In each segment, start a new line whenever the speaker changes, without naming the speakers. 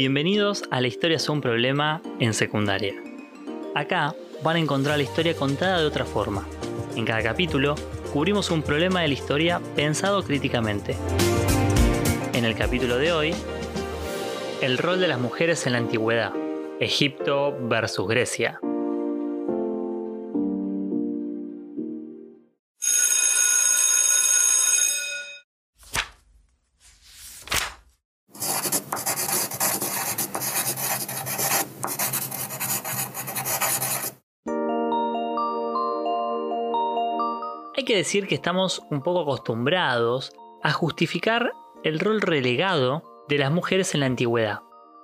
Bienvenidos a La Historia es un problema en secundaria. Acá van a encontrar la historia contada de otra forma. En cada capítulo cubrimos un problema de la historia pensado críticamente. En el capítulo de hoy, el rol de las mujeres en la antigüedad, Egipto versus Grecia. Hay que decir que estamos un poco acostumbrados a justificar el rol relegado de las mujeres en la antigüedad,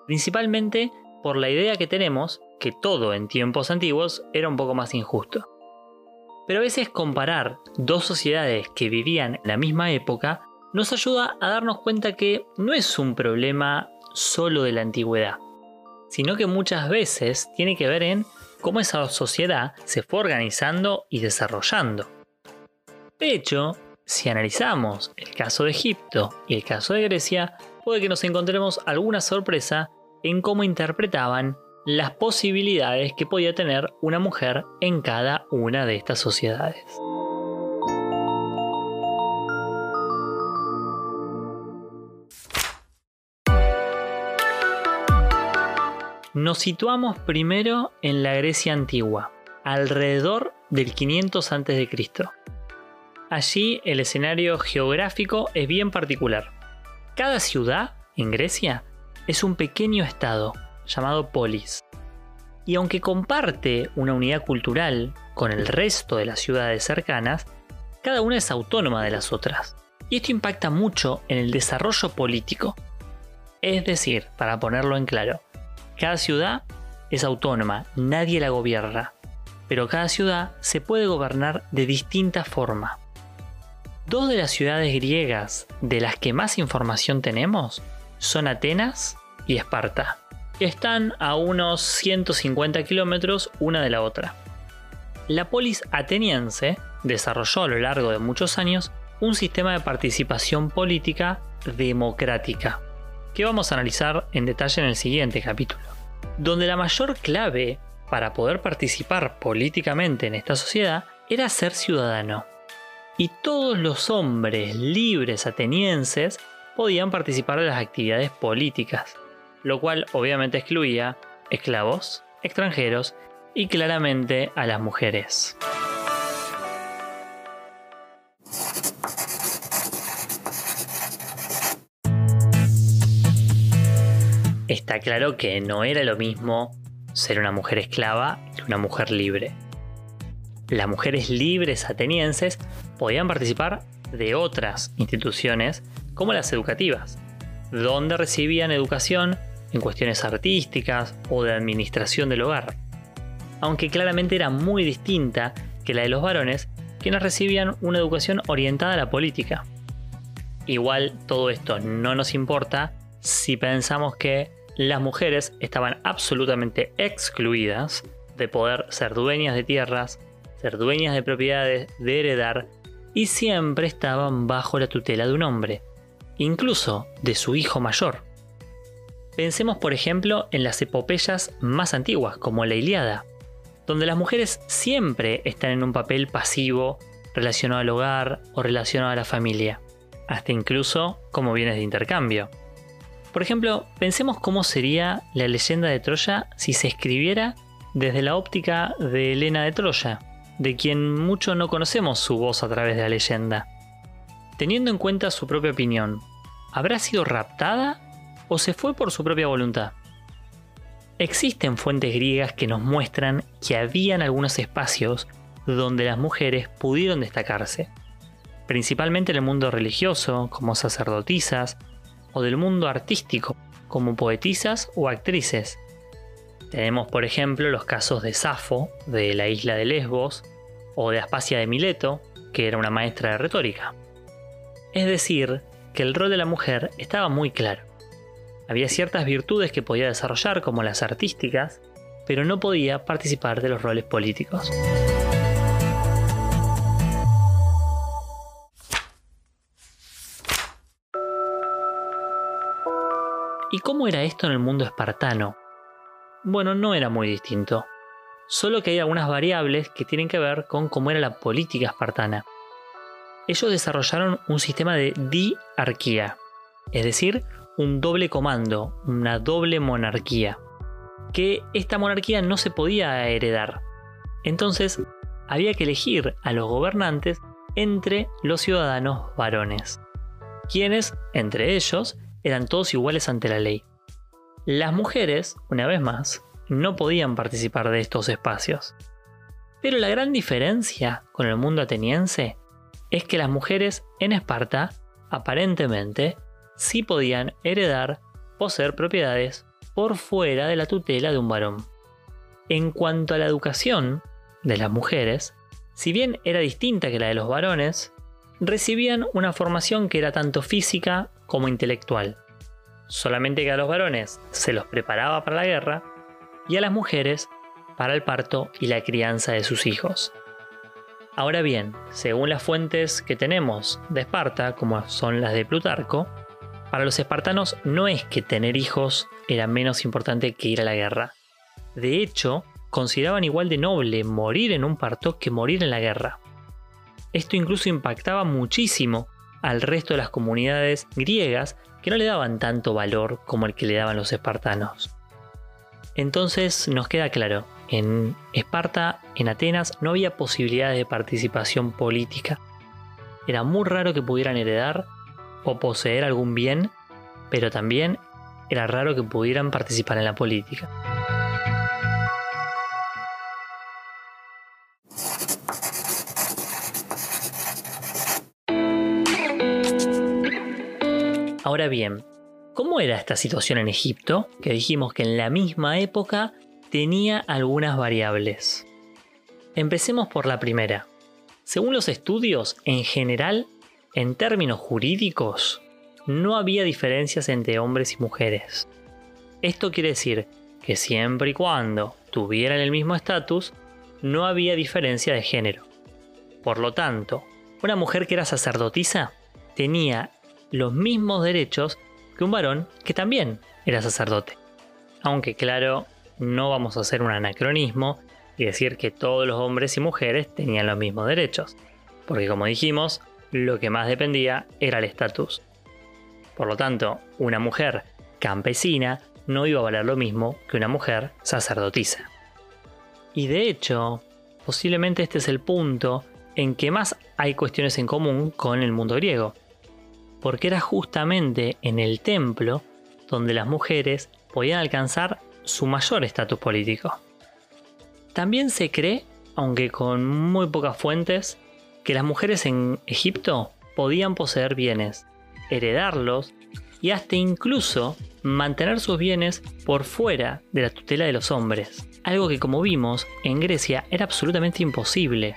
principalmente por la idea que tenemos que todo en tiempos antiguos era un poco más injusto. Pero a veces comparar dos sociedades que vivían en la misma época nos ayuda a darnos cuenta que no es un problema solo de la antigüedad, sino que muchas veces tiene que ver en cómo esa sociedad se fue organizando y desarrollando. De hecho, si analizamos el caso de Egipto y el caso de Grecia, puede que nos encontremos alguna sorpresa en cómo interpretaban las posibilidades que podía tener una mujer en cada una de estas sociedades. Nos situamos primero en la Grecia antigua, alrededor del 500 a.C. Allí el escenario geográfico es bien particular. Cada ciudad en Grecia es un pequeño estado llamado polis. Y aunque comparte una unidad cultural con el resto de las ciudades cercanas, cada una es autónoma de las otras. Y esto impacta mucho en el desarrollo político. Es decir, para ponerlo en claro, cada ciudad es autónoma, nadie la gobierna, pero cada ciudad se puede gobernar de distinta forma. Dos de las ciudades griegas de las que más información tenemos son Atenas y Esparta. Están a unos 150 kilómetros una de la otra. La polis ateniense desarrolló a lo largo de muchos años un sistema de participación política democrática, que vamos a analizar en detalle en el siguiente capítulo, donde la mayor clave para poder participar políticamente en esta sociedad era ser ciudadano y todos los hombres libres atenienses podían participar de las actividades políticas, lo cual obviamente excluía esclavos, extranjeros y claramente a las mujeres. Está claro que no era lo mismo ser una mujer esclava que una mujer libre las mujeres libres atenienses podían participar de otras instituciones como las educativas, donde recibían educación en cuestiones artísticas o de administración del hogar, aunque claramente era muy distinta que la de los varones, quienes recibían una educación orientada a la política. Igual todo esto no nos importa si pensamos que las mujeres estaban absolutamente excluidas de poder ser dueñas de tierras, ser dueñas de propiedades, de heredar, y siempre estaban bajo la tutela de un hombre, incluso de su hijo mayor. Pensemos por ejemplo en las epopeyas más antiguas, como la Iliada, donde las mujeres siempre están en un papel pasivo relacionado al hogar o relacionado a la familia, hasta incluso como bienes de intercambio. Por ejemplo, pensemos cómo sería la leyenda de Troya si se escribiera desde la óptica de Helena de Troya, de quien mucho no conocemos su voz a través de la leyenda. Teniendo en cuenta su propia opinión, ¿habrá sido raptada o se fue por su propia voluntad? Existen fuentes griegas que nos muestran que habían algunos espacios donde las mujeres pudieron destacarse, principalmente en el mundo religioso, como sacerdotisas, o del mundo artístico, como poetisas o actrices, tenemos, por ejemplo, los casos de Safo, de la isla de Lesbos, o de Aspasia de Mileto, que era una maestra de retórica. Es decir, que el rol de la mujer estaba muy claro. Había ciertas virtudes que podía desarrollar, como las artísticas, pero no podía participar de los roles políticos. ¿Y cómo era esto en el mundo espartano? Bueno, no era muy distinto, solo que hay algunas variables que tienen que ver con cómo era la política espartana. Ellos desarrollaron un sistema de diarquía, es decir, un doble comando, una doble monarquía, que esta monarquía no se podía heredar. Entonces, había que elegir a los gobernantes entre los ciudadanos varones, quienes, entre ellos, eran todos iguales ante la ley. Las mujeres, una vez más, no podían participar de estos espacios. Pero la gran diferencia con el mundo ateniense es que las mujeres en Esparta, aparentemente, sí podían heredar, poseer propiedades por fuera de la tutela de un varón. En cuanto a la educación de las mujeres, si bien era distinta que la de los varones, recibían una formación que era tanto física como intelectual. Solamente que a los varones se los preparaba para la guerra y a las mujeres para el parto y la crianza de sus hijos. Ahora bien, según las fuentes que tenemos de Esparta, como son las de Plutarco, para los espartanos no es que tener hijos era menos importante que ir a la guerra. De hecho, consideraban igual de noble morir en un parto que morir en la guerra. Esto incluso impactaba muchísimo al resto de las comunidades griegas que no le daban tanto valor como el que le daban los espartanos. Entonces nos queda claro, en Esparta, en Atenas, no había posibilidades de participación política. Era muy raro que pudieran heredar o poseer algún bien, pero también era raro que pudieran participar en la política. Ahora bien, ¿cómo era esta situación en Egipto? Que dijimos que en la misma época tenía algunas variables. Empecemos por la primera. Según los estudios, en general en términos jurídicos, no había diferencias entre hombres y mujeres. Esto quiere decir que siempre y cuando tuvieran el mismo estatus, no había diferencia de género. Por lo tanto, una mujer que era sacerdotisa tenía los mismos derechos que un varón que también era sacerdote. Aunque claro, no vamos a hacer un anacronismo y decir que todos los hombres y mujeres tenían los mismos derechos. Porque como dijimos, lo que más dependía era el estatus. Por lo tanto, una mujer campesina no iba a valer lo mismo que una mujer sacerdotisa. Y de hecho, posiblemente este es el punto en que más hay cuestiones en común con el mundo griego, porque era justamente en el templo donde las mujeres podían alcanzar su mayor estatus político. También se cree, aunque con muy pocas fuentes, que las mujeres en Egipto podían poseer bienes, heredarlos y hasta incluso mantener sus bienes por fuera de la tutela de los hombres, algo que como vimos en Grecia era absolutamente imposible.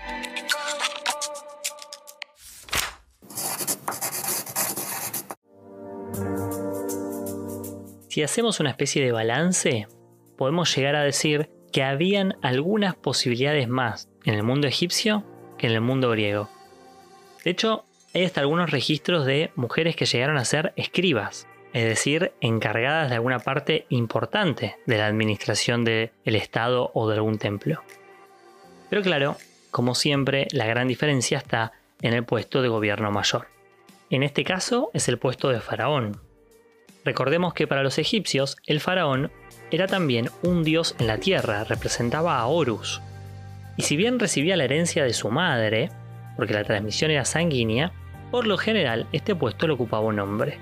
Si hacemos una especie de balance, podemos llegar a decir que habían algunas posibilidades más en el mundo egipcio que en el mundo griego. De hecho, hay hasta algunos registros de mujeres que llegaron a ser escribas, es decir, encargadas de alguna parte importante de la administración del Estado o de algún templo. Pero claro, como siempre, la gran diferencia está en el puesto de gobierno mayor. En este caso es el puesto de faraón. Recordemos que para los egipcios el faraón era también un dios en la tierra, representaba a Horus, y si bien recibía la herencia de su madre, porque la transmisión era sanguínea, por lo general este puesto lo ocupaba un hombre.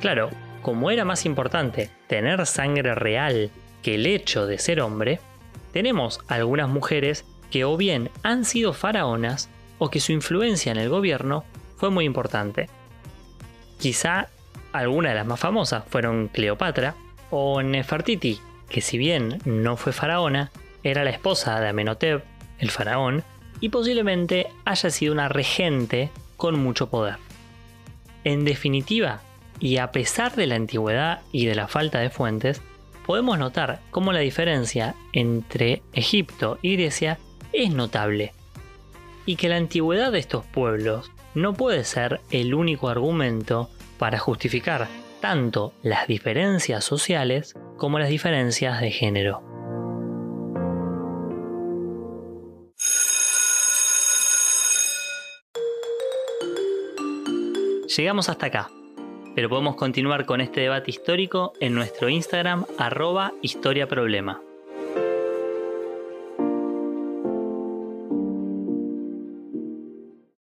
Claro, como era más importante tener sangre real que el hecho de ser hombre, tenemos algunas mujeres que o bien han sido faraonas o que su influencia en el gobierno fue muy importante. Quizá algunas de las más famosas fueron Cleopatra o Nefertiti, que si bien no fue faraona, era la esposa de Amenhotep, el faraón, y posiblemente haya sido una regente con mucho poder. En definitiva, y a pesar de la antigüedad y de la falta de fuentes, podemos notar cómo la diferencia entre Egipto y Grecia es notable, y que la antigüedad de estos pueblos no puede ser el único argumento para justificar tanto las diferencias sociales como las diferencias de género. Llegamos hasta acá, pero podemos continuar con este debate histórico en nuestro Instagram arroba historiaproblema.